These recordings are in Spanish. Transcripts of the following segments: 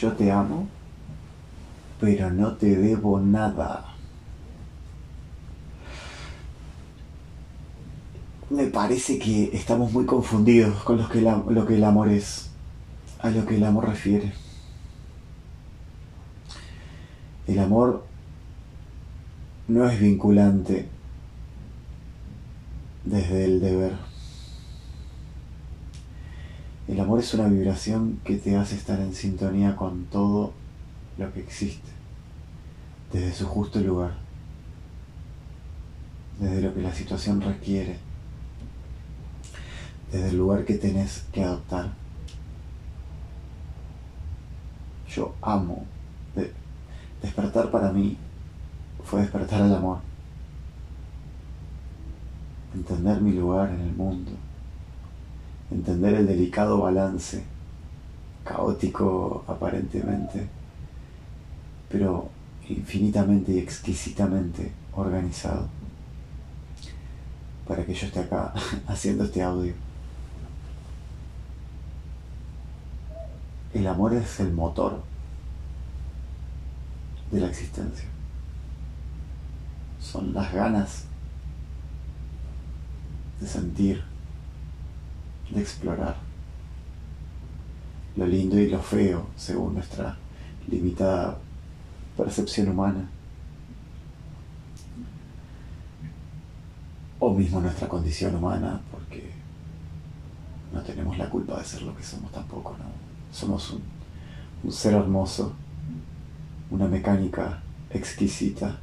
yo te amo, pero no te debo nada. Me parece que estamos muy confundidos con lo que, el amor es, a lo que el amor refiere. El amor no es vinculante desde el deber. El amor es una vibración que te hace estar en sintonía con todo lo que existe, desde su justo lugar, desde lo que la situación requiere, desde el lugar que tenés que adoptar. Yo amo. despertar para mí fue despertar al amor. Entender mi lugar en el mundo. Entender el delicado balance, caótico aparentemente, pero infinitamente y exquisitamente organizado para que yo esté acá haciendo este audio. El amor es el motor de la existencia. Son las ganas de sentir, de explorar lo lindo y lo feo según nuestra limitada percepción humana. O mismo nuestra condición humana, porque no tenemos la culpa de ser lo que somos tampoco, ¿no? Somos un, un ser hermoso, una mecánica exquisita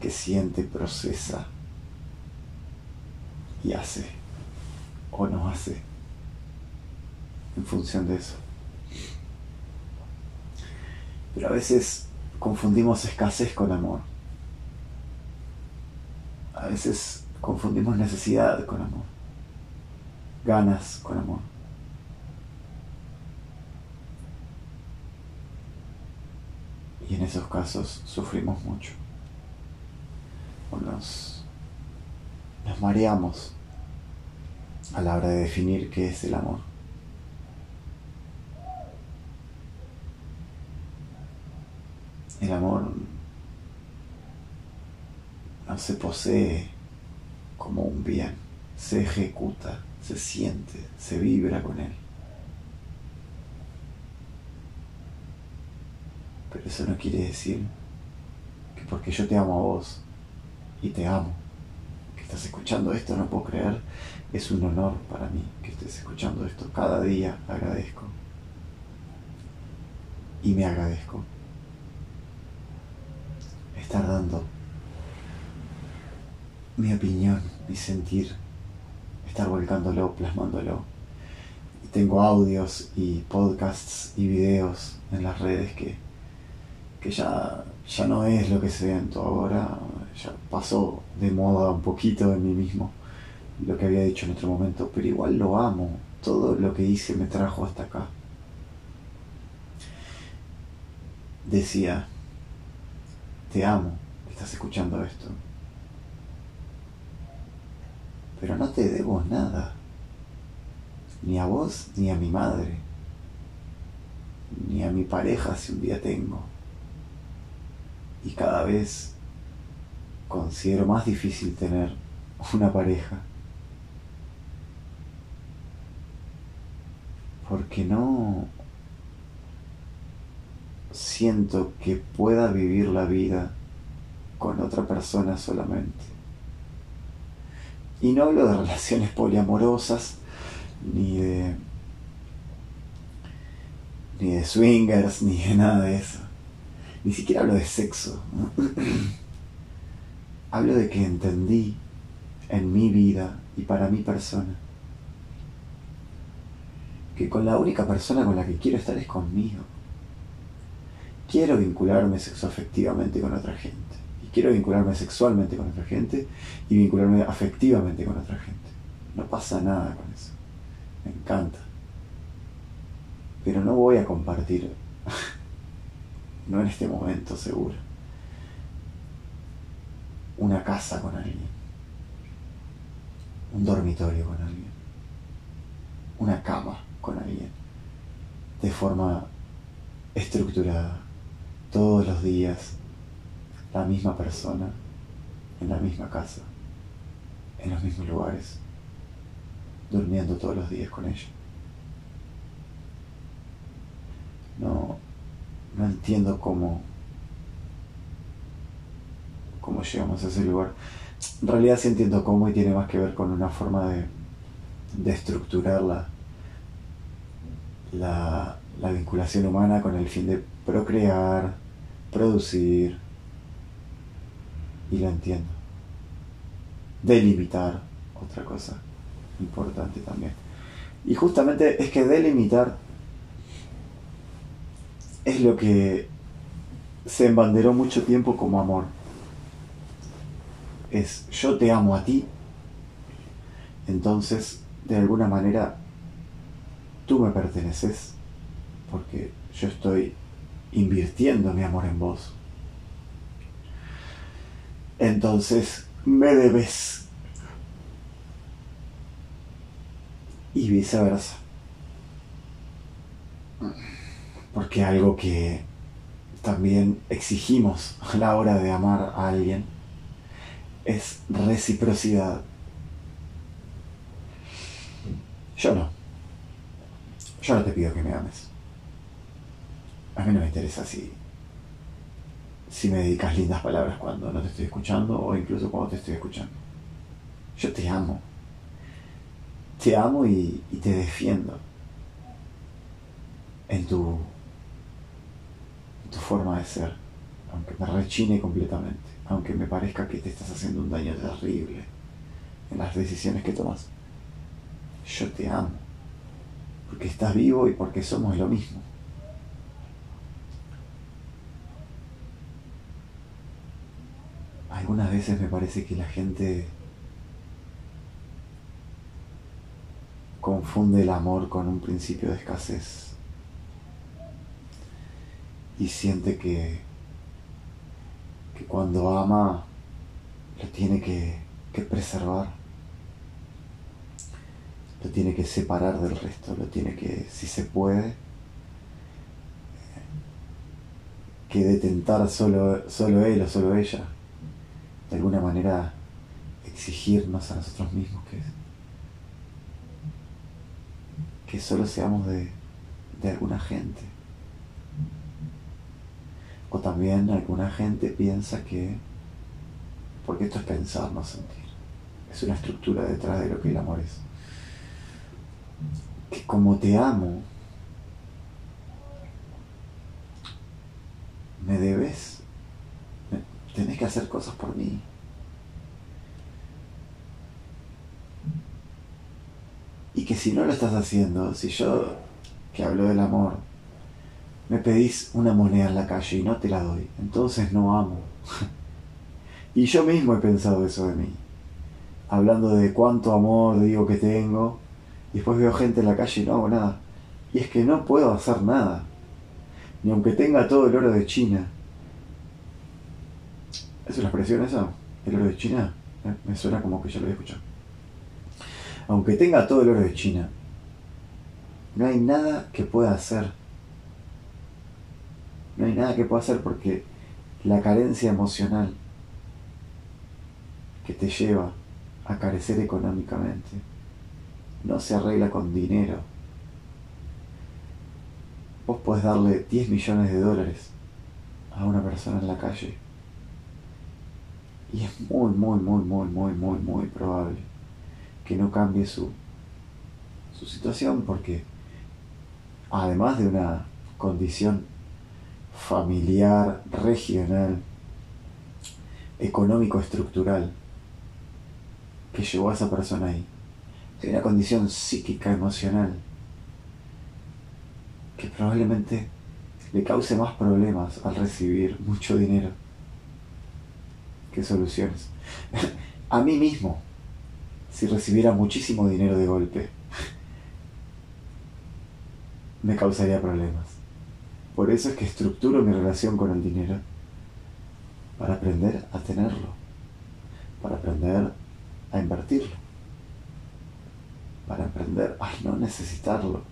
que siente, procesa y hace o no hace en función de eso. Pero a veces confundimos escasez con amor. A veces confundimos necesidad con amor. Ganas con amor. Y en esos casos sufrimos mucho. O nos, nos mareamos a la hora de definir qué es el amor. El amor no se posee como un bien, se ejecuta, se siente, se vibra con él. Pero eso no quiere decir que porque yo te amo a vos y te amo, estás escuchando esto, no puedo creer, es un honor para mí que estés escuchando esto. Cada día agradezco. Y me agradezco estar dando mi opinión, mi sentir, estar volcándolo, plasmándolo. Y tengo audios y podcasts y videos en las redes que, que ya, ya no es lo que siento ahora, ya pasó de moda un poquito en mí mismo lo que había dicho en otro momento, pero igual lo amo. Todo lo que hice me trajo hasta acá. Decía, te amo, estás escuchando esto. Pero no te debo nada. Ni a vos, ni a mi madre. Ni a mi pareja si un día tengo. Y cada vez considero más difícil tener una pareja. Porque no siento que pueda vivir la vida con otra persona solamente. Y no hablo de relaciones poliamorosas, ni de, ni de swingers, ni de nada de eso. Ni siquiera hablo de sexo. Hablo de que entendí en mi vida y para mi persona que con la única persona con la que quiero estar es conmigo quiero vincularme sexoafectivamente con otra gente. Y quiero vincularme sexualmente con otra gente y vincularme afectivamente con otra gente. No pasa nada con eso. Me encanta. Pero no voy a compartir, no en este momento seguro, una casa con alguien, un dormitorio con alguien, una cama con alguien, de forma estructurada, todos los días, la misma persona, en la misma casa, en los mismos lugares, durmiendo todos los días con ella. No, no entiendo cómo, cómo llegamos a ese lugar. En realidad sí entiendo cómo y tiene más que ver con una forma de, de estructurar la, la, vinculación humana con el fin de procrear, producir, y lo entiendo. Delimitar, otra cosa importante también. Y justamente es que delimitar es lo que se embanderó mucho tiempo como amor. Es yo te amo a ti, entonces de alguna manera tú me perteneces porque yo estoy invirtiendo mi amor en vos. Entonces me debes. Y viceversa. Porque algo que también exigimos a la hora de amar a alguien es reciprocidad. Yo no. Yo no te pido que me ames. A mí no me interesa si, si me dedicas lindas palabras cuando no te estoy escuchando o incluso cuando te estoy escuchando. Yo te amo. Te amo y, y te defiendo en tu, en tu forma de ser, aunque me rechine completamente, aunque me parezca que te estás haciendo un daño terrible en las decisiones que tomas. Yo te amo porque estás vivo y porque somos lo mismo. Algunas veces me parece que la gente confunde el amor con un principio de escasez y siente que, que cuando ama lo tiene que, que preservar lo tiene que separar del resto, lo tiene que, si se puede, que detentar solo, solo él o solo ella, de alguna manera exigirnos a nosotros mismos que, que solo seamos de, de alguna gente. O también alguna gente piensa que, porque esto es pensar, no sentir, es una estructura detrás de lo que el amor es. Que como te amo, me debes, tenés que hacer cosas por mí. Y que si no lo estás haciendo, si yo, que hablo del amor, me pedís una moneda en la calle y no te la doy, entonces no amo. y yo mismo he pensado eso de mí, hablando de cuánto amor digo que tengo después veo gente en la calle y no hago nada. Y es que no puedo hacer nada. Ni aunque tenga todo el oro de China. ¿Es una expresión esa? ¿El oro de China? Eh, me suena como que ya lo he escuchado. Aunque tenga todo el oro de China, no hay nada que pueda hacer. No hay nada que pueda hacer porque la carencia emocional que te lleva a carecer económicamente no se arregla con dinero. Vos podés darle 10 millones de dólares a una persona en la calle. Y es muy, muy, muy, muy, muy, muy, muy probable que no cambie su, su situación porque además de una condición familiar, regional, económico-estructural que llevó a esa persona ahí, hay una condición psíquica, emocional, que probablemente le cause más problemas al recibir mucho dinero que soluciones. A mí mismo, si recibiera muchísimo dinero de golpe, me causaría problemas. Por eso es que estructuro mi relación con el dinero para aprender a tenerlo, para aprender a invertirlo para aprender a no necesitarlo.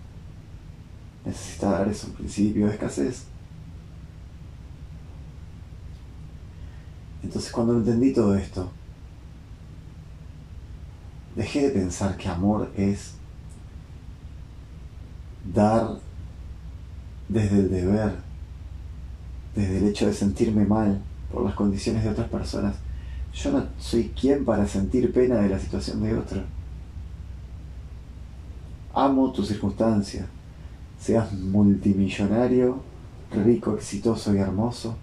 necesita dar es un principio de escasez. Entonces cuando entendí todo esto, dejé de pensar que amor es dar desde el deber, desde el hecho de sentirme mal por las condiciones de otras personas. Yo no soy quien para sentir pena de la situación de otro. Amo tu circunstancia, seas multimillonario, rico, exitoso y hermoso,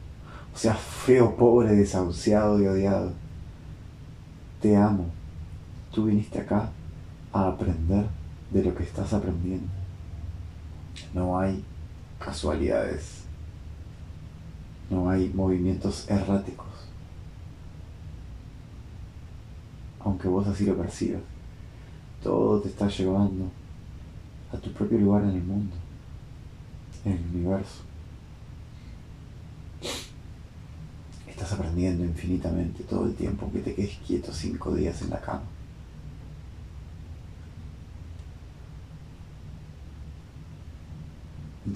o seas feo, pobre, desahuciado y odiado. Te amo. Tú viniste acá a aprender de lo que estás aprendiendo. No hay casualidades. No hay movimientos erráticos. Aunque vos así lo percibas. Todo te está llevando a tu propio lugar en el mundo, en el universo. Estás aprendiendo infinitamente todo el tiempo, aunque te quedes quieto cinco días en la cama.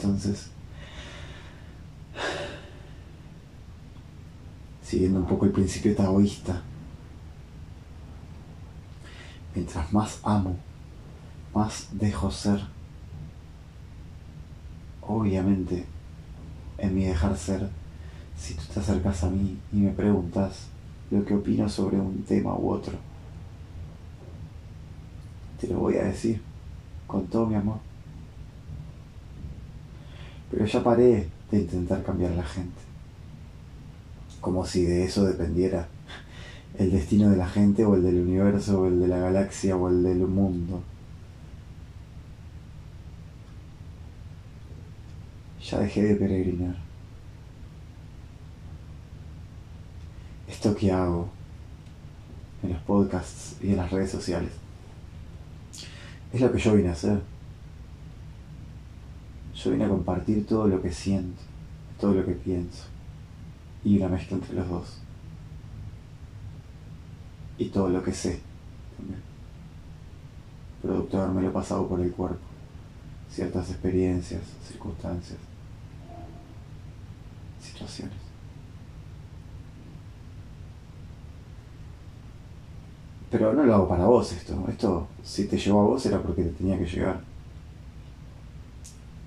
Entonces, siguiendo un poco el principio taoísta, mientras más amo, más dejo ser. Obviamente, en mi dejar ser, si tú te acercas a mí y me preguntas lo que opino sobre un tema u otro, te lo voy a decir con todo mi amor. Pero ya paré de intentar cambiar a la gente. Como si de eso dependiera el destino de la gente o el del universo o el de la galaxia o el del mundo. Ya dejé de peregrinar. Esto que hago en los podcasts y en las redes sociales es lo que yo vine a hacer. Yo vine a compartir todo lo que siento, todo lo que pienso, y una mezcla entre los dos. Y todo lo que sé también. Producto de haberme lo pasado por el cuerpo. Ciertas experiencias, circunstancias, situaciones. Pero no lo hago para vos esto. Esto, si te llevó a vos, era porque te tenía que llegar.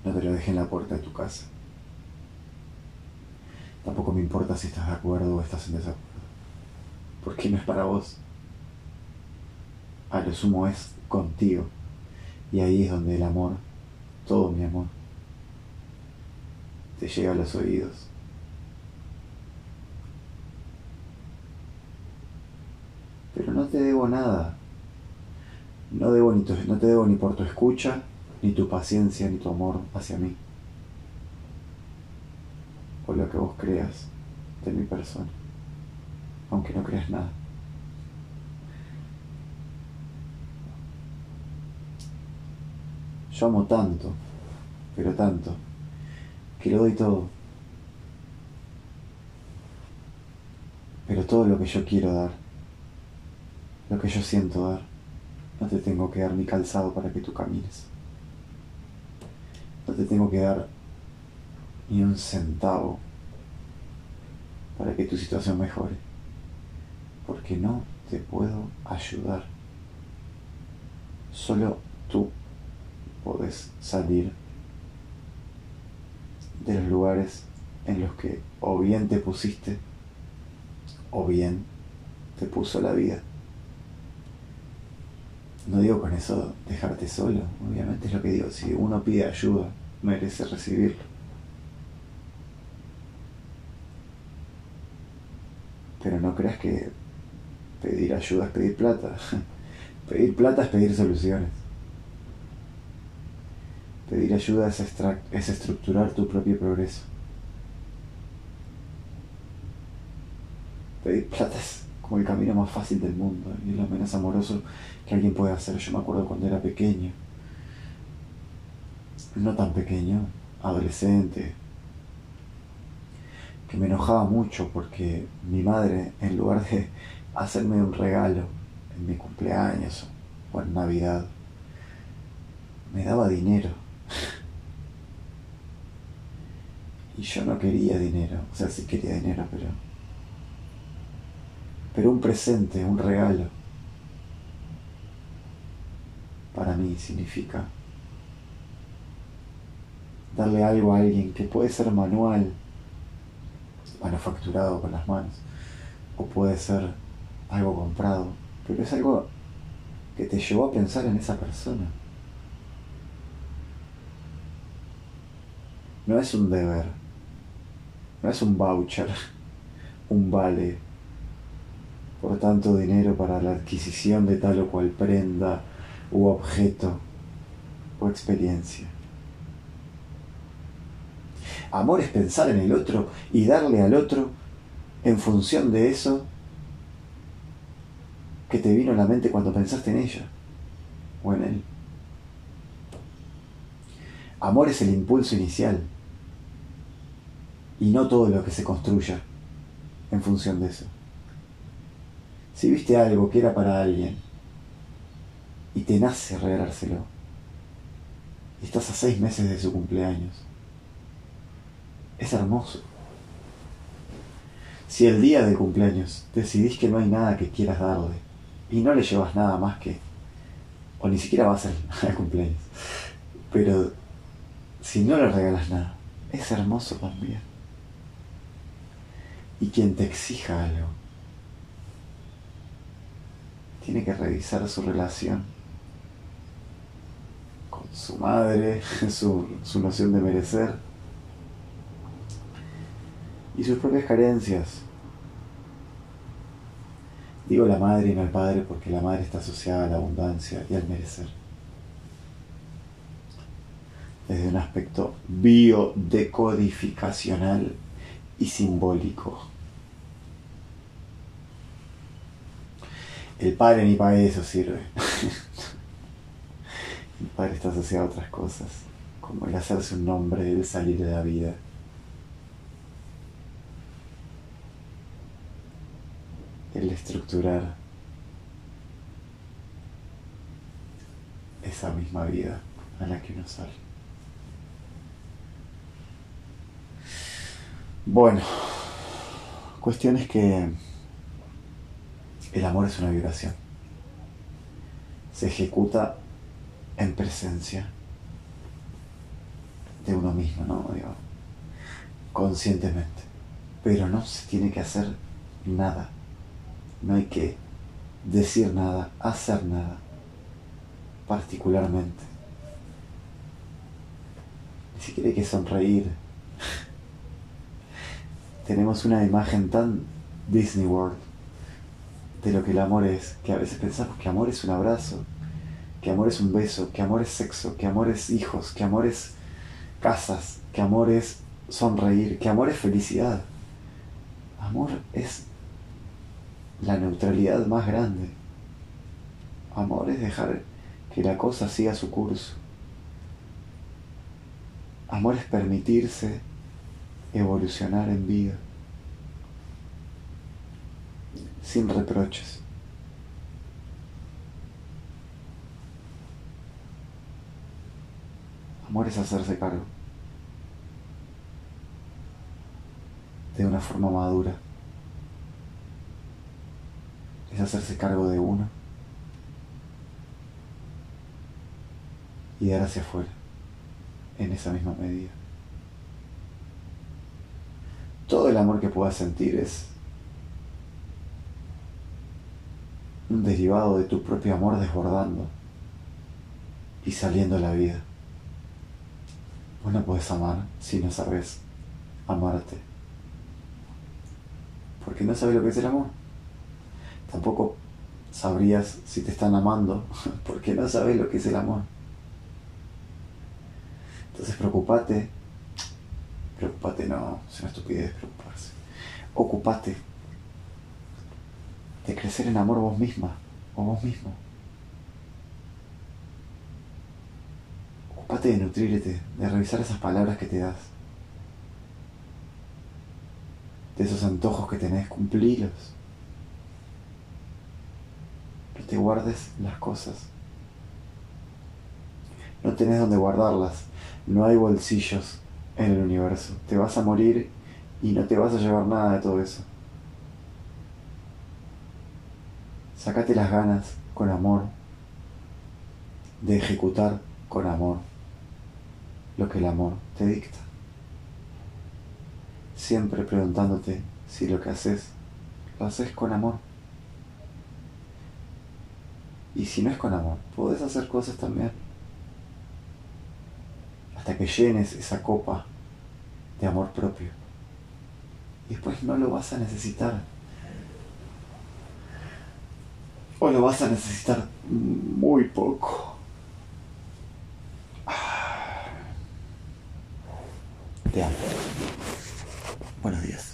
No te lo dejé en la puerta de tu casa. Tampoco me importa si estás de acuerdo o estás en desacuerdo. Porque no es para vos. A lo sumo es contigo. Y ahí es donde el amor, todo mi amor, te llega a los oídos. Pero no te debo nada. No, debo ni no te debo ni por tu escucha, ni tu paciencia, ni tu amor hacia mí. O lo que vos creas de mi persona, aunque no creas nada. Yo amo tanto, pero tanto, que lo doy todo. Pero todo lo que yo quiero dar, lo que yo siento dar, no te tengo que dar mi calzado para que tú camines. No te tengo que dar ni un centavo para que tu situación mejore. Porque no te puedo ayudar. Solo tú podés salir de los lugares en los que o bien te pusiste o bien te puso la vida. No digo con eso dejarte solo, obviamente es lo que digo, si uno pide ayuda, merece recibirlo. Pero no creas que pedir ayuda es pedir plata. pedir plata es pedir soluciones. Pedir ayuda es, es estructurar tu propio progreso. Pedir plata es como el camino más fácil del mundo y lo menos amoroso que alguien puede hacer. Yo me acuerdo cuando era pequeño, no tan pequeño, adolescente, que me enojaba mucho porque mi madre, en lugar de hacerme un regalo en mi cumpleaños o en Navidad, me daba dinero. yo no quería dinero, o sea, sí quería dinero, pero... Pero un presente, un regalo, para mí significa darle algo a alguien que puede ser manual, manufacturado con las manos, o puede ser algo comprado, pero es algo que te llevó a pensar en esa persona. No es un deber, no es un voucher, un vale por tanto dinero para la adquisición de tal o cual prenda u objeto o experiencia. Amor es pensar en el otro y darle al otro en función de eso que te vino a la mente cuando pensaste en ella o en él. Amor es el impulso inicial y no todo lo que se construya en función de eso. Si viste algo que era para alguien y te nace regalárselo, y estás a seis meses de su cumpleaños, es hermoso. Si el día de cumpleaños decidís que no hay nada que quieras darle y no le llevas nada más que, o ni siquiera va a ser el cumpleaños, pero si no le regalas nada, es hermoso también. Y quien te exija algo, tiene que revisar su relación con su madre, su, su noción de merecer y sus propias carencias. Digo la madre y no el padre porque la madre está asociada a la abundancia y al merecer. Desde un aspecto biodecodificacional y simbólico. El padre ni para eso sirve. el padre está asociado a otras cosas, como el hacerse un nombre, el salir de la vida. el estructurar esa misma vida a la que uno sale. Bueno, cuestión es que el amor es una vibración. Se ejecuta en presencia de uno mismo, ¿no? conscientemente. Pero no se tiene que hacer nada no hay que decir nada, hacer nada, particularmente. Ni siquiera hay que sonreír. Tenemos una imagen tan Disney World de lo que el amor es, que a veces pensamos que amor es un abrazo, que amor es un beso, que amor es sexo, que amor es hijos, que amor es casas, que amor es sonreír, que amor es felicidad. Amor es la neutralidad más grande. Amor es dejar que la cosa siga su curso. Amor es permitirse evolucionar en vida, sin reproches. Amor es hacerse cargo de una forma madura es hacerse cargo de uno y dar hacia afuera en esa misma medida. Todo el amor que puedas sentir es un derivado de tu propio amor desbordando y saliendo a la vida. Vos no podés amar si no sabes amarte. Porque no sabes lo que es el amor tampoco sabrías si te están amando, porque no sabes lo que es el amor. Entonces preocupate, preocupate no, es una estupidez preocuparse. Ocupate de crecer en amor vos misma o vos mismo. Ocupate de nutrirte, de revisar esas palabras que te das. De esos antojos que tenés, cumplirlos te guardes las cosas. No tenés donde guardarlas. No hay bolsillos en el universo. Te vas a morir y no te vas a llevar nada de todo eso. Sácate las ganas con amor de ejecutar con amor lo que el amor te dicta. Siempre preguntándote si lo que haces lo haces con amor. Y si no es con amor, puedes hacer cosas también. Hasta que llenes esa copa de amor propio. Y después no lo vas a necesitar. O lo vas a necesitar muy poco. Te amo. Buenos días.